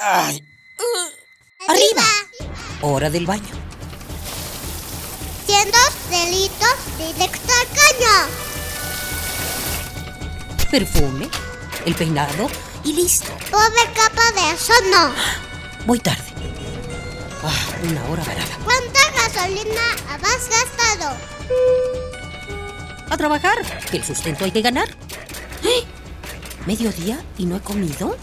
Ay. Arriba. Hora del baño. Siendo delitos directo al caño. Perfume, el peinado y listo. Pobre capa de eso no. Voy tarde. Ah, una hora varada. ¿Cuánta gasolina has gastado? A trabajar, que el sustento hay que ganar. ¡Eh! ¿Mediodía y no he comido?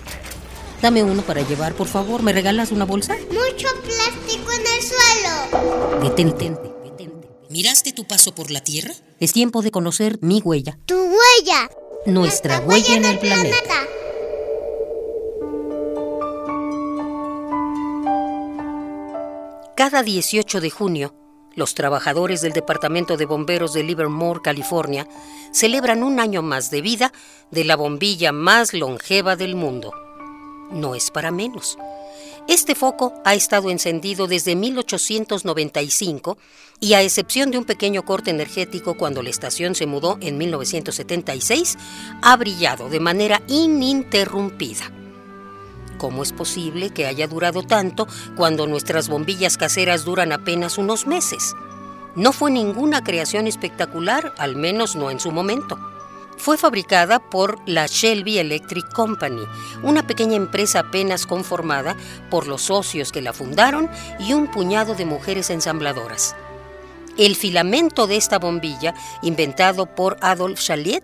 Dame uno para llevar, por favor. ¿Me regalas una bolsa? Mucho plástico en el suelo. Detente, detente. ¿Miraste tu paso por la Tierra? Es tiempo de conocer mi huella. Tu huella. Nuestra huella en el planeta. Cada 18 de junio, los trabajadores del Departamento de Bomberos de Livermore, California, celebran un año más de vida de la bombilla más longeva del mundo. No es para menos. Este foco ha estado encendido desde 1895 y a excepción de un pequeño corte energético cuando la estación se mudó en 1976, ha brillado de manera ininterrumpida. ¿Cómo es posible que haya durado tanto cuando nuestras bombillas caseras duran apenas unos meses? No fue ninguna creación espectacular, al menos no en su momento. Fue fabricada por la Shelby Electric Company, una pequeña empresa apenas conformada por los socios que la fundaron y un puñado de mujeres ensambladoras. El filamento de esta bombilla, inventado por Adolf Chaliet,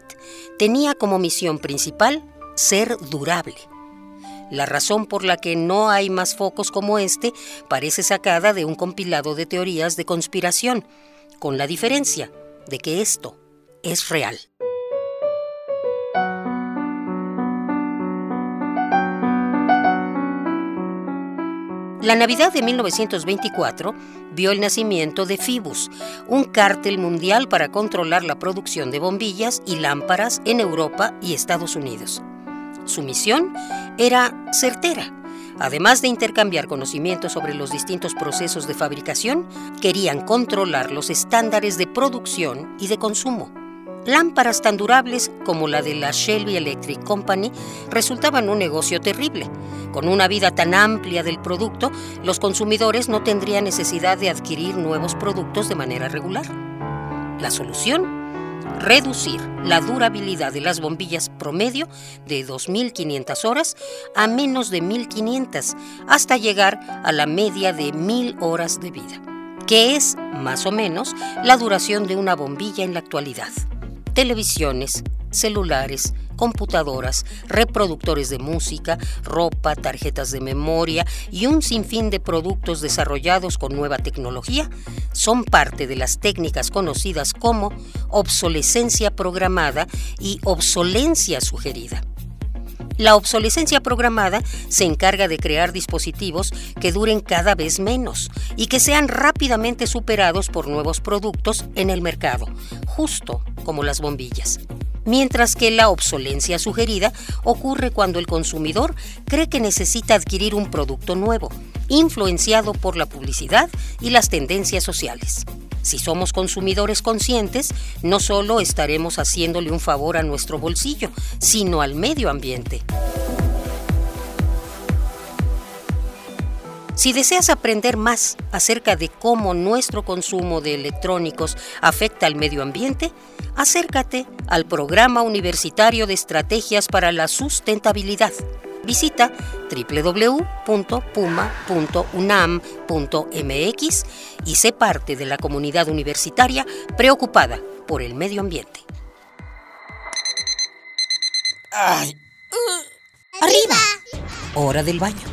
tenía como misión principal ser durable. La razón por la que no hay más focos como este parece sacada de un compilado de teorías de conspiración, con la diferencia de que esto es real. La Navidad de 1924 vio el nacimiento de Phoebus, un cártel mundial para controlar la producción de bombillas y lámparas en Europa y Estados Unidos. Su misión era certera. Además de intercambiar conocimientos sobre los distintos procesos de fabricación, querían controlar los estándares de producción y de consumo. Lámparas tan durables como la de la Shelby Electric Company resultaban un negocio terrible. Con una vida tan amplia del producto, los consumidores no tendrían necesidad de adquirir nuevos productos de manera regular. La solución reducir la durabilidad de las bombillas promedio de 2.500 horas a menos de 1.500 hasta llegar a la media de 1.000 horas de vida, que es más o menos la duración de una bombilla en la actualidad televisiones, celulares, computadoras, reproductores de música, ropa, tarjetas de memoria y un sinfín de productos desarrollados con nueva tecnología son parte de las técnicas conocidas como obsolescencia programada y obsolencia sugerida. La obsolescencia programada se encarga de crear dispositivos que duren cada vez menos y que sean rápidamente superados por nuevos productos en el mercado, justo como las bombillas. Mientras que la obsolencia sugerida ocurre cuando el consumidor cree que necesita adquirir un producto nuevo, influenciado por la publicidad y las tendencias sociales. Si somos consumidores conscientes, no solo estaremos haciéndole un favor a nuestro bolsillo, sino al medio ambiente. Si deseas aprender más acerca de cómo nuestro consumo de electrónicos afecta al medio ambiente, acércate al Programa Universitario de Estrategias para la Sustentabilidad visita www.puma.unam.mx y sé parte de la comunidad universitaria preocupada por el medio ambiente. Ay. Arriba. Hora del baño.